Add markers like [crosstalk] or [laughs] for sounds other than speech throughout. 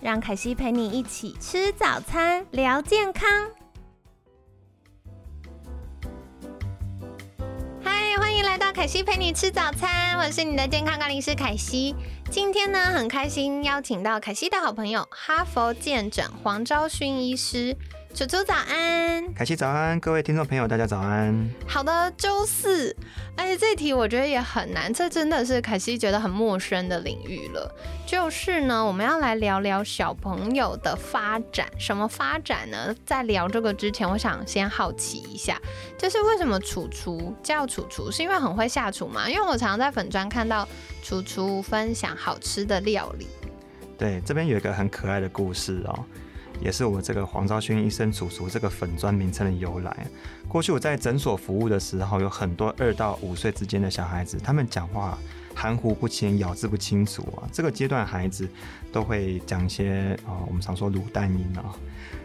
让凯西陪你一起吃早餐，聊健康。嗨，欢迎来到凯西陪你吃早餐，我是你的健康管理师凯西。今天呢，很开心邀请到凯西的好朋友哈佛健诊黄昭勋医师。楚楚早安，凯西早安，各位听众朋友，大家早安。好的，周四，哎，这题我觉得也很难，这真的是凯西觉得很陌生的领域了。就是呢，我们要来聊聊小朋友的发展，什么发展呢？在聊这个之前，我想先好奇一下，就是为什么楚楚叫楚楚，是因为很会下厨吗？因为我常常在粉砖看到楚楚分享好吃的料理。对，这边有一个很可爱的故事哦。也是我这个黄昭勋医生主厨这个粉砖名称的由来。过去我在诊所服务的时候，有很多二到五岁之间的小孩子，他们讲话含糊不清、咬字不清楚啊。这个阶段孩子都会讲一些啊，我们常说卤蛋音啊。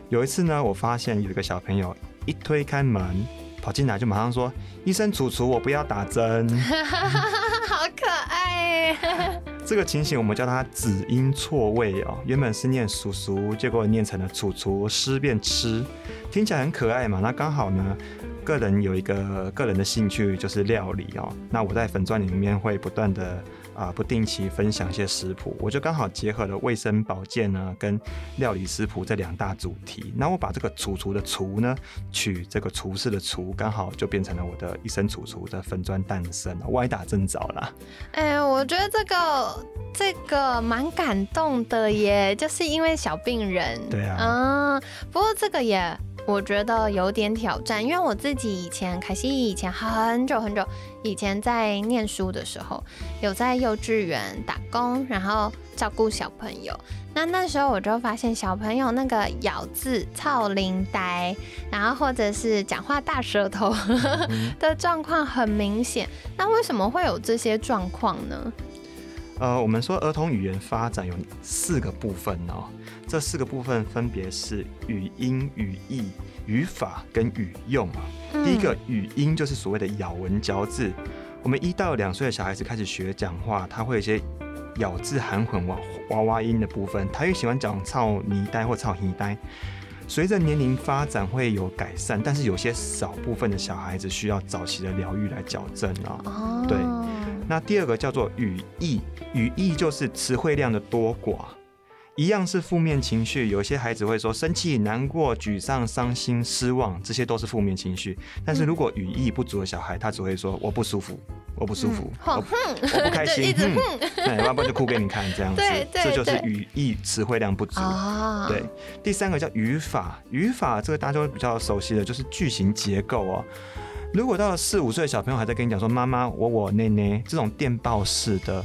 有一次呢，我发现有一个小朋友一推开门跑进来，就马上说：“医生主厨，我不要打针。” [laughs] 好可爱。这个情形我们叫它子音错位哦，原本是念叔叔，结果念成了楚楚，诗变吃，听起来很可爱嘛。那刚好呢，个人有一个个人的兴趣就是料理哦，那我在粉钻里面会不断的。啊，不定期分享一些食谱，我就刚好结合了卫生保健呢，跟料理食谱这两大主题。那我把这个厨厨的厨呢，取这个厨师的厨，刚好就变成了我的一生厨厨的粉砖诞生了，歪打正着了。哎，我觉得这个这个蛮感动的耶，就是因为小病人。对啊。嗯，不过这个也。我觉得有点挑战，因为我自己以前凯西以前很久很久以前在念书的时候，有在幼稚园打工，然后照顾小朋友。那那时候我就发现小朋友那个咬字操灵呆，然后或者是讲话大舌头 [laughs] 的状况很明显。那为什么会有这些状况呢？呃，我们说儿童语言发展有四个部分哦。这四个部分分别是语音、语义、语法跟语用啊。第一个语音就是所谓的咬文嚼字。我们一到两岁的小孩子开始学讲话，他会有一些咬字含混娃娃娃音的部分，他又喜欢讲“操泥呆”或“操泥呆”。随着年龄发展会有改善，但是有些少部分的小孩子需要早期的疗愈来矫正啊。哦。对。那第二个叫做语义，语义就是词汇量的多寡。一样是负面情绪，有些孩子会说生气、难过、沮丧、伤心、失望，这些都是负面情绪。但是如果语义不足的小孩，他只会说我不舒服，我不舒服，我不开心，[laughs] 那要不然就哭给你看，这样子，[laughs] 这就是语义词汇量不足。对，第三个叫语法，语法这个大家都比较熟悉的就是句型结构哦。如果到了四五岁的小朋友还在跟你讲说妈妈我我内内这种电报式的。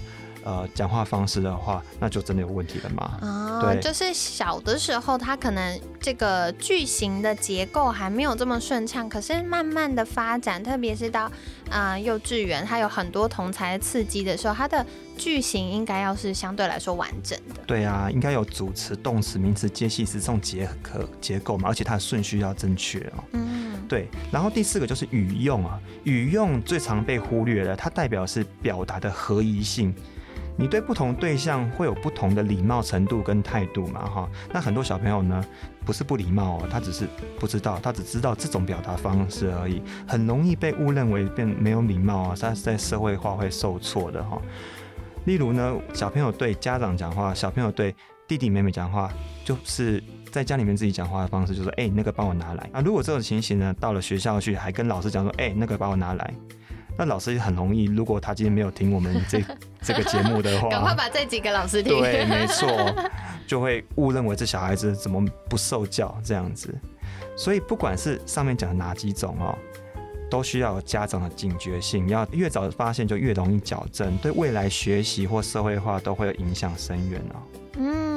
呃，讲话方式的话，那就真的有问题了吗？啊，对，就是小的时候，他可能这个句型的结构还没有这么顺畅，可是慢慢的发展，特别是到啊幼稚园，他有很多同才刺激的时候，他的句型应该要是相对来说完整的。对啊，应该有主词、动词、名词、介系词这种结合结构嘛，而且它的顺序要正确哦。嗯，对。然后第四个就是语用啊，语用最常被忽略的，它代表是表达的合宜性。你对不同对象会有不同的礼貌程度跟态度嘛？哈，那很多小朋友呢，不是不礼貌哦，他只是不知道，他只知道这种表达方式而已，很容易被误认为变没有礼貌啊，他在社会化会受挫的哈。例如呢，小朋友对家长讲话，小朋友对弟弟妹妹讲话，就是在家里面自己讲话的方式，就是哎，那个帮我拿来啊。如果这种情形呢，到了学校去，还跟老师讲说，哎，那个帮我拿来。那老师很容易，如果他今天没有听我们这 [laughs] 这个节目的话，赶快把这几个老师听。对，没错，就会误认为这小孩子怎么不受教这样子。所以不管是上面讲的哪几种哦，都需要家长的警觉性，要越早发现就越容易矫正，对未来学习或社会化都会有影响深远哦。嗯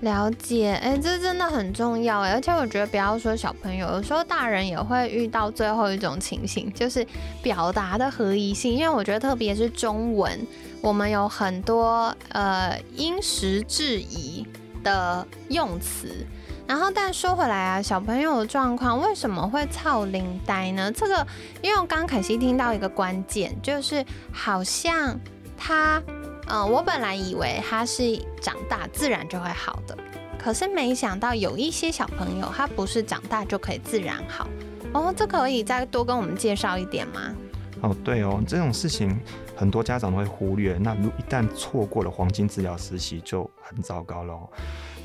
了解。哎，这真的很重要哎，而且我觉得不要说小朋友，有时候大人也会遇到最后一种情形，就是表达的合宜性。因为我觉得特别是中文，我们有很多呃因时制宜的用词。然后，但说回来啊，小朋友的状况为什么会操灵呆呢？这个，因为我刚凯西听到一个关键，就是好像他，嗯，我本来以为他是长大自然就会好的，可是没想到有一些小朋友他不是长大就可以自然好。哦，这可以再多跟我们介绍一点吗？哦，对哦，这种事情很多家长都会忽略，那如一旦错过了黄金治疗时期，就很糟糕喽。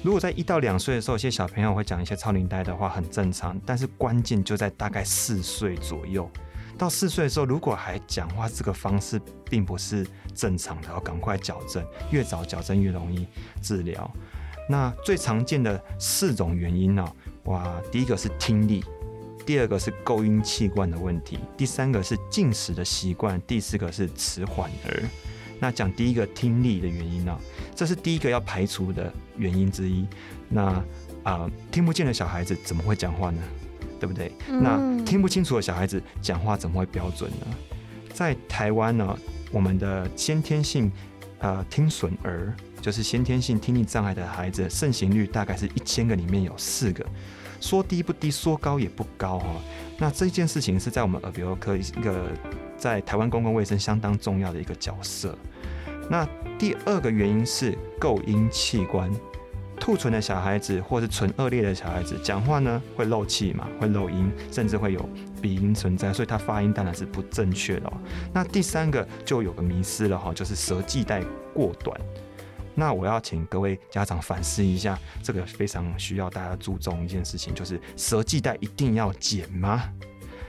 如果在一到两岁的时候，有些小朋友会讲一些超龄呆的话，很正常。但是关键就在大概四岁左右，到四岁的时候，如果还讲话这个方式并不是正常的，要赶快矫正，越早矫正越容易治疗。那最常见的四种原因呢？哇，第一个是听力，第二个是构音器官的问题，第三个是进食的习惯，第四个是迟缓儿。那讲第一个听力的原因呢？这是第一个要排除的原因之一。那啊，听不见的小孩子怎么会讲话呢？对不对？那听不清楚的小孩子讲话怎么会标准呢？在台湾呢，我们的先天性呃听损儿，就是先天性听力障碍的孩子，盛行率大概是一千个里面有四个。说低不低，说高也不高哈。那这件事情是在我们耳鼻喉科一个。在台湾公共卫生相当重要的一个角色。那第二个原因是构音器官，兔唇的小孩子或是唇腭裂的小孩子讲话呢会漏气嘛，会漏音，甚至会有鼻音存在，所以他发音当然是不正确的。哦那第三个就有个迷失了哈，就是舌系带过短。那我要请各位家长反思一下，这个非常需要大家注重一件事情，就是舌系带一定要剪吗？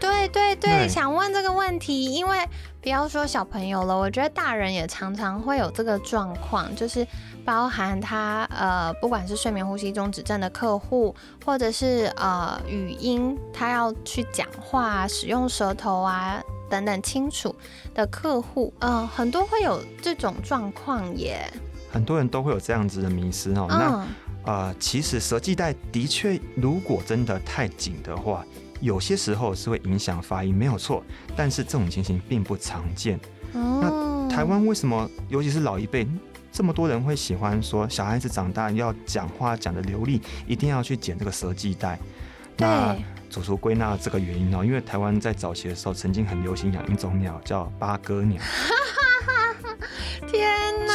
对对对，想问这个问题，因为不要说小朋友了，我觉得大人也常常会有这个状况，就是包含他呃，不管是睡眠呼吸中止症的客户，或者是呃语音他要去讲话使用舌头啊等等清楚的客户，嗯，很多会有这种状况耶。很多人都会有这样子的迷失哦。那呃，其实舌系带的确，如果真的太紧的话。有些时候是会影响发音，没有错，但是这种情形并不常见。那台湾为什么，尤其是老一辈，这么多人会喜欢说小孩子长大要讲话讲的流利，一定要去剪这个舌系带？那主厨归纳这个原因哦，因为台湾在早期的时候曾经很流行养一种鸟叫八哥鸟。[laughs] 天哪！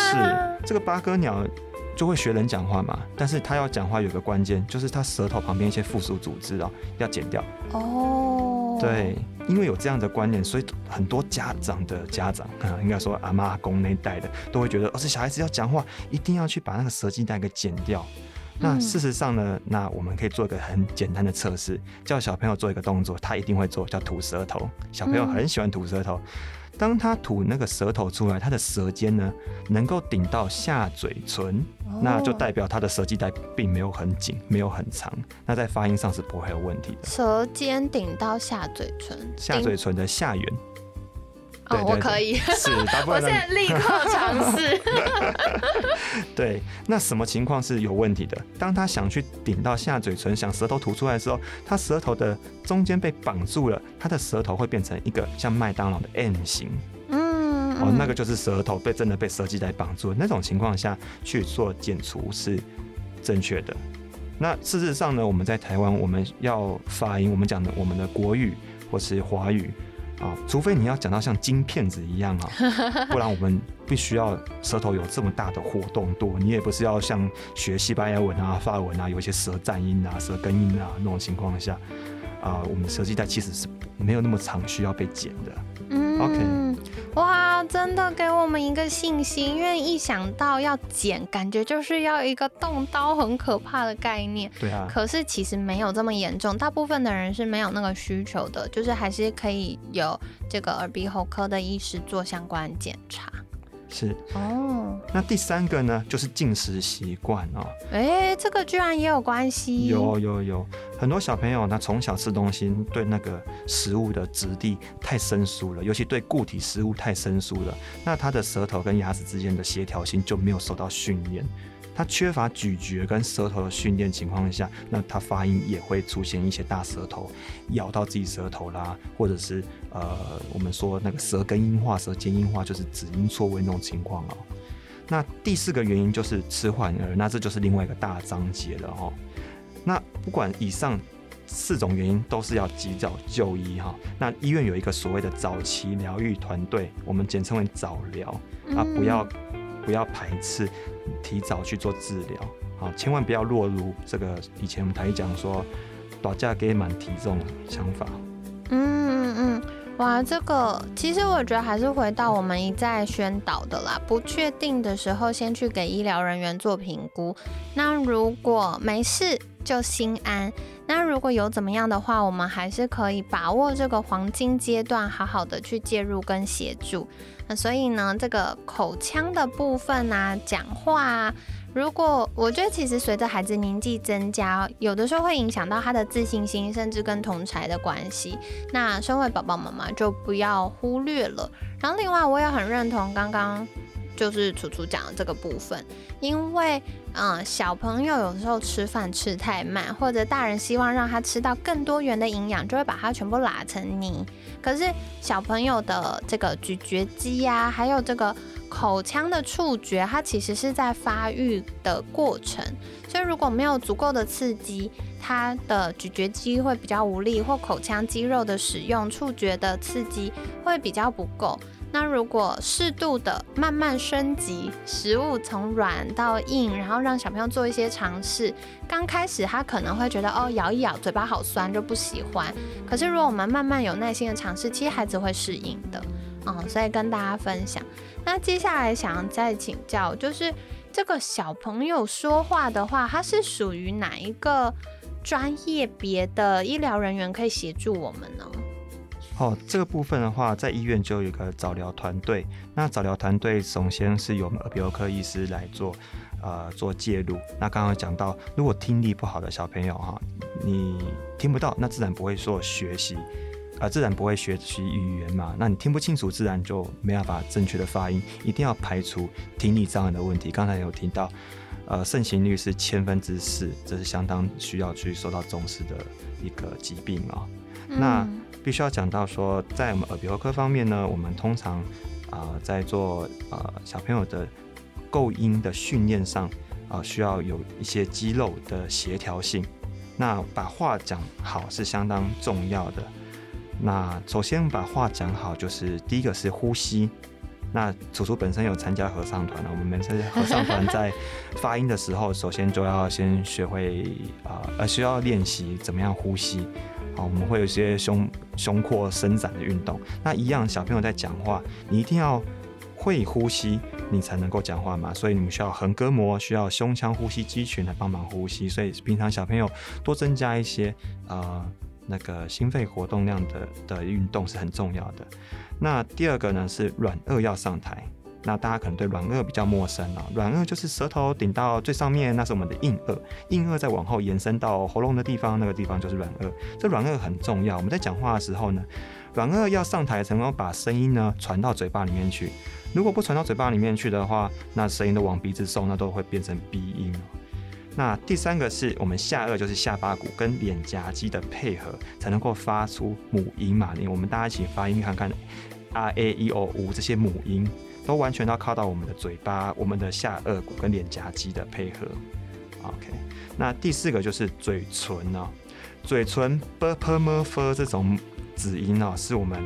是这个八哥鸟。就会学人讲话嘛，但是他要讲话有个关键，就是他舌头旁边一些附属组织啊要剪掉。哦，对，因为有这样的观念，所以很多家长的家长啊，应该说阿妈阿公那一代的，都会觉得，哦，这小孩子要讲话，一定要去把那个舌系带给剪掉。那事实上呢，那我们可以做一个很简单的测试，叫小朋友做一个动作，他一定会做，叫吐舌头。小朋友很喜欢吐舌头。当他吐那个舌头出来，他的舌尖呢能够顶到下嘴唇，那就代表他的舌系带并没有很紧，没有很长，那在发音上是不会有问题的。舌尖顶到下嘴唇，下嘴唇的下缘。哦，我可以，是，[laughs] 我现在立刻尝试。[laughs] 对，那什么情况是有问题的？当他想去顶到下嘴唇，想舌头吐出来的时候，他舌头的中间被绑住了，他的舌头会变成一个像麦当劳的 M 型。嗯，哦，那个就是舌头被真的被舌系带绑住，那种情况下去做减除是正确的。那事实上呢，我们在台湾，我们要发音，我们讲的我们的国语或是华语。啊，除非你要讲到像金片子一样啊，[laughs] 不然我们必须要舌头有这么大的活动度。你也不是要像学西班牙文啊、法文啊，有一些舌战音啊、舌根音啊那种情况下，啊，我们舌系带其实是没有那么长，需要被剪的。嗯，OK。哇，真的给我们一个信心，因为一想到要剪，感觉就是要一个动刀很可怕的概念。对啊。可是其实没有这么严重，大部分的人是没有那个需求的，就是还是可以有这个耳鼻喉科的医师做相关检查。是哦。那第三个呢，就是进食习惯哦。哎，这个居然也有关系。有有有，很多小朋友呢，从小吃东西对那个食物的质地太生疏了，尤其对固体食物太生疏了，那他的舌头跟牙齿之间的协调性就没有受到训练。他缺乏咀嚼跟舌头的训练情况下，那他发音也会出现一些大舌头咬到自己舌头啦，或者是呃，我们说那个舌根音化、舌尖音化，就是子音错位那种情况哦。那第四个原因就是迟缓儿，那这就是另外一个大章节了哈。那不管以上四种原因，都是要及早就医哈。那医院有一个所谓的早期疗愈团队，我们简称为早疗啊，不要不要排斥，提早去做治疗啊，千万不要落入这个以前我们台讲说打架给满体重想法。嗯嗯嗯，哇，这个其实我觉得还是回到我们一再宣导的啦，不确定的时候先去给医疗人员做评估。那如果没事。就心安。那如果有怎么样的话，我们还是可以把握这个黄金阶段，好好的去介入跟协助。那所以呢，这个口腔的部分啊，讲话啊，如果我觉得其实随着孩子年纪增加，有的时候会影响到他的自信心，甚至跟同才的关系。那身为宝宝妈妈就不要忽略了。然后另外，我也很认同刚刚。就是楚楚讲的这个部分，因为嗯，小朋友有时候吃饭吃太慢，或者大人希望让他吃到更多元的营养，就会把它全部拉成泥。可是小朋友的这个咀嚼肌呀，还有这个口腔的触觉，它其实是在发育的过程，所以如果没有足够的刺激，它的咀嚼肌会比较无力，或口腔肌肉的使用、触觉的刺激会比较不够。那如果适度的慢慢升级食物，从软到硬，然后让小朋友做一些尝试。刚开始他可能会觉得哦，咬一咬嘴巴好酸，就不喜欢。可是如果我们慢慢有耐心的尝试，其实孩子会适应的。嗯，所以跟大家分享。那接下来想要再请教，就是这个小朋友说话的话，他是属于哪一个专业别的医疗人员可以协助我们呢？哦，这个部分的话，在医院就有一个早疗团队。那早疗团队首先是由耳鼻喉科医师来做，呃，做介入。那刚刚讲到，如果听力不好的小朋友哈，你听不到，那自然不会说学习，啊，自然不会学习语言嘛。那你听不清楚，自然就没办法正确的发音。一定要排除听力障碍的问题。刚才有提到，呃，盛行率是千分之四，这是相当需要去受到重视的一个疾病啊。那必须要讲到说，在我们耳鼻喉科方面呢，我们通常啊在做呃小朋友的构音的训练上啊，需要有一些肌肉的协调性。那把话讲好是相当重要的。那首先把话讲好，就是第一个是呼吸。那楚楚本身有参加合唱团了，我们每次合唱团在发音的时候，首先就要先学会啊，呃，需要练习怎么样呼吸。好，我们会有一些胸胸廓伸展的运动。那一样，小朋友在讲话，你一定要会呼吸，你才能够讲话嘛。所以你们需要横膈膜，需要胸腔呼吸肌群来帮忙呼吸。所以平常小朋友多增加一些呃那个心肺活动量的的运动是很重要的。那第二个呢是软腭要上台。那大家可能对软腭比较陌生了，软腭就是舌头顶到最上面，那是我们的硬腭，硬腭再往后延伸到喉咙的地方，那个地方就是软腭。这软腭很重要，我们在讲话的时候呢，软腭要上台，才能够把声音呢传到嘴巴里面去。如果不传到嘴巴里面去的话，那声音都往鼻子送，那都会变成鼻音。那第三个是我们下颚，就是下巴骨跟脸颊肌的配合，才能够发出母音嘛。你我们大家一起发音看看，r a e o u 这些母音。都完全要靠到我们的嘴巴、我们的下颚骨跟脸颊肌的配合。OK，那第四个就是嘴唇哦，嘴唇 b p m f 这种子音哦，是我们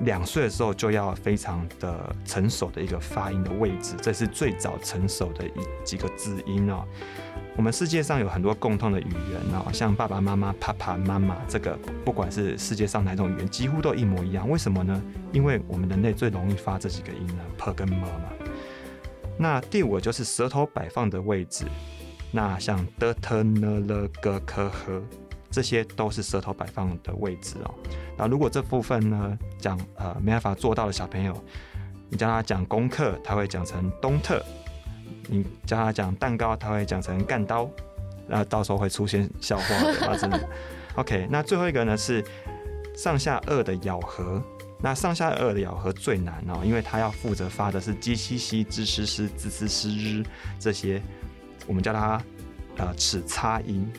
两岁的时候就要非常的成熟的一个发音的位置，这是最早成熟的一几个子音哦。我们世界上有很多共通的语言哦，像爸爸妈妈、爸爸妈妈，这个不管是世界上哪种语言，几乎都一模一样。为什么呢？因为我们人类最容易发这几个音呢，p 跟 m 嘛。那第五就是舌头摆放的位置，那像的、t、呢、了、g、k、h，这些都是舌头摆放的位置哦。那如果这部分呢讲呃没办法做到的小朋友，你教他讲功课，他会讲成东特。你教他讲蛋糕，他会讲成干刀；那到时候会出现笑话的啊，真的。[laughs] OK，那最后一个呢是上下颚的咬合。那上下颚的咬合最难哦，因为它要负责发的是 g 西西、z 诗诗、z 滋诗日这些，我们叫它呃齿擦音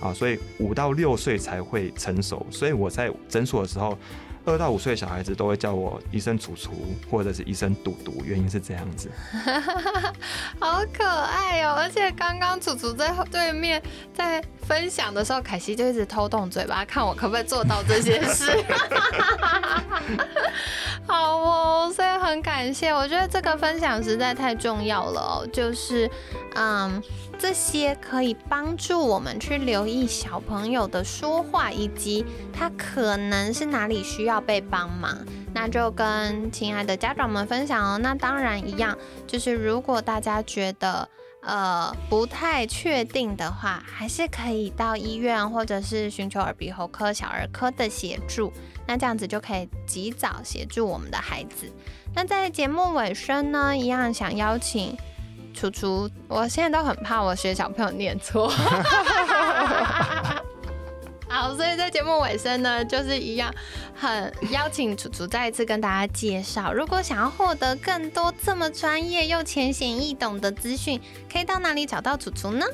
啊，所以五到六岁才会成熟。所以我在诊所的时候。二到五岁的小孩子都会叫我医生楚楚，或者是医生嘟嘟，原因是这样子。[laughs] 好可爱哦！而且刚刚楚楚在对面在分享的时候，凯西就一直偷动嘴巴，看我可不可以做到这些事。[laughs] [laughs] 好哦，所以很感谢，我觉得这个分享实在太重要了哦，就是嗯。这些可以帮助我们去留意小朋友的说话，以及他可能是哪里需要被帮忙。那就跟亲爱的家长们分享哦。那当然一样，就是如果大家觉得呃不太确定的话，还是可以到医院或者是寻求耳鼻喉科、小儿科的协助。那这样子就可以及早协助我们的孩子。那在节目尾声呢，一样想邀请。楚楚，我现在都很怕我学小朋友念错。[laughs] 好，所以在节目尾声呢，就是一样，很邀请楚楚再一次跟大家介绍，如果想要获得更多这么专业又浅显易懂的资讯，可以到哪里找到楚楚呢？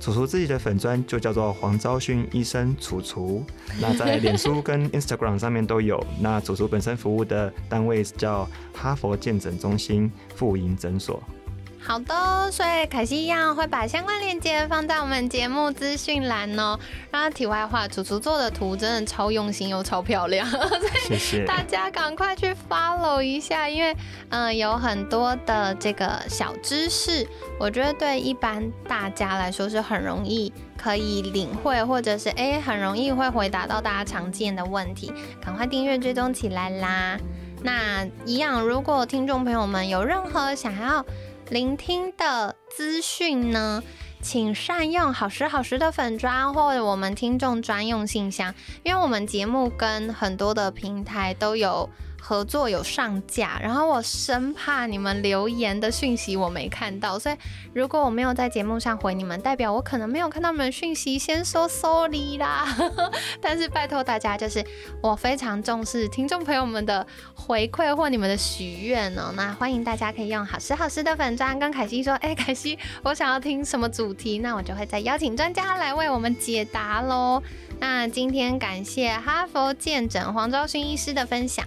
楚楚自己的粉砖就叫做黄昭勋医生楚楚，那在脸书跟 Instagram 上面都有。那楚楚本身服务的单位叫哈佛健诊中心妇婴诊所。好的，所以凯西一样会把相关链接放在我们节目资讯栏哦。然后题外话，楚楚做的图真的超用心又超漂亮，[laughs] 所以大家赶快去 follow 一下，因为嗯有很多的这个小知识，我觉得对一般大家来说是很容易可以领会，或者是哎很容易会回答到大家常见的问题，赶快订阅追踪起来啦。那一样，如果听众朋友们有任何想要聆听的资讯呢，请善用好时好时的粉砖或者我们听众专用信箱，因为我们节目跟很多的平台都有。合作有上架，然后我生怕你们留言的讯息我没看到，所以如果我没有在节目上回你们，代表我可能没有看到你们讯息，先说 sorry 啦。[laughs] 但是拜托大家，就是我非常重视听众朋友们的回馈或你们的许愿哦。那欢迎大家可以用好时好时的粉砖跟凯西说，哎，凯西，我想要听什么主题，那我就会再邀请专家来为我们解答喽。那今天感谢哈佛见诊黄昭勋医师的分享。